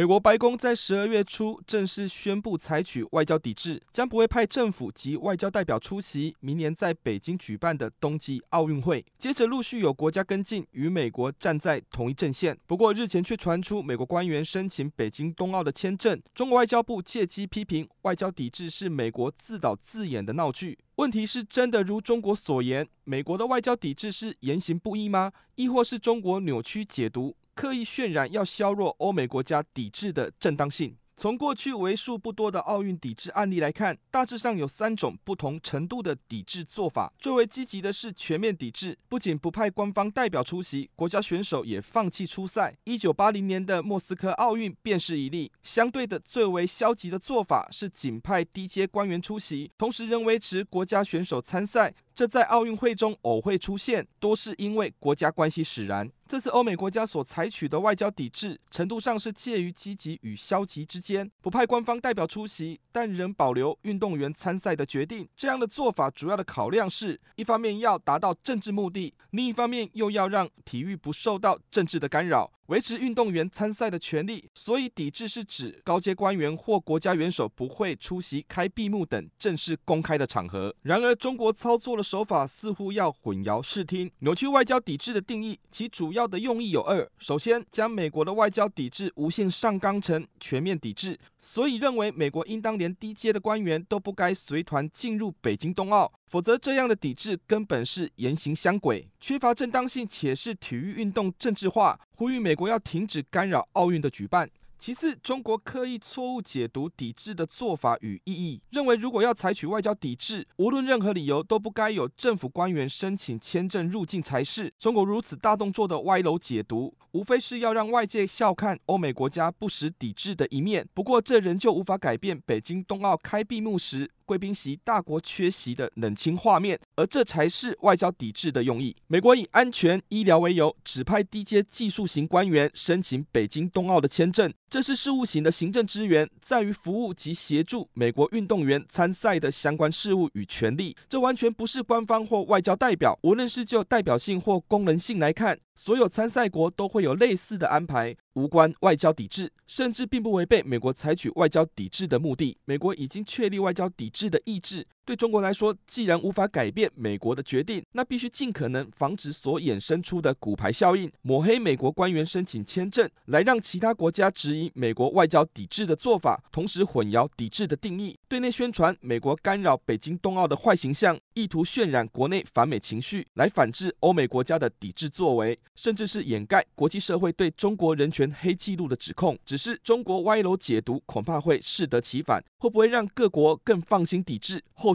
美国白宫在十二月初正式宣布采取外交抵制，将不会派政府及外交代表出席明年在北京举办的冬季奥运会。接着陆续有国家跟进，与美国站在同一阵线。不过日前却传出美国官员申请北京冬奥的签证，中国外交部借机批评外交抵制是美国自导自演的闹剧。问题是真的如中国所言，美国的外交抵制是言行不一吗？亦或是中国扭曲解读？刻意渲染要削弱欧美国家抵制的正当性。从过去为数不多的奥运抵制案例来看，大致上有三种不同程度的抵制做法。最为积极的是全面抵制，不仅不派官方代表出席，国家选手也放弃出赛。一九八零年的莫斯科奥运便是一例。相对的，最为消极的做法是仅派低阶官员出席，同时仍维持国家选手参赛。这在奥运会中偶会出现，多是因为国家关系使然。这次欧美国家所采取的外交抵制，程度上是介于积极与消极之间，不派官方代表出席，但仍保留运动员参赛的决定。这样的做法主要的考量是，一方面要达到政治目的，另一方面又要让体育不受到政治的干扰。维持运动员参赛的权利，所以抵制是指高阶官员或国家元首不会出席开闭幕等正式公开的场合。然而，中国操作的手法似乎要混淆视听，扭曲外交抵制的定义。其主要的用意有二：首先，将美国的外交抵制无限上纲成全面抵制，所以认为美国应当连低阶的官员都不该随团进入北京冬奥，否则这样的抵制根本是言行相轨，缺乏正当性，且是体育运动政治化。呼吁美国要停止干扰奥运的举办。其次，中国刻意错误解读抵制的做法与意义，认为如果要采取外交抵制，无论任何理由都不该有政府官员申请签证入境才是。中国如此大动作的歪楼解读，无非是要让外界笑看欧美国家不实抵制的一面。不过，这仍旧无法改变北京冬奥开闭幕时，贵宾席大国缺席的冷清画面，而这才是外交抵制的用意。美国以安全医疗为由，指派低阶技术型官员申请北京冬奥的签证，这是事务型的行政支援，在于服务及协助美国运动员参赛的相关事务与权利。这完全不是官方或外交代表，无论是就代表性或功能性来看，所有参赛国都会有类似的安排。无关外交抵制，甚至并不违背美国采取外交抵制的目的。美国已经确立外交抵制的意志。对中国来说，既然无法改变美国的决定，那必须尽可能防止所衍生出的骨牌效应，抹黑美国官员申请签证，来让其他国家质疑美国外交抵制的做法，同时混淆抵制的定义，对内宣传美国干扰北京冬奥的坏形象，意图渲染国内反美情绪，来反制欧美国家的抵制作为，甚至是掩盖国际社会对中国人权黑记录的指控。只是中国歪楼解读，恐怕会适得其反，会不会让各国更放心抵制？后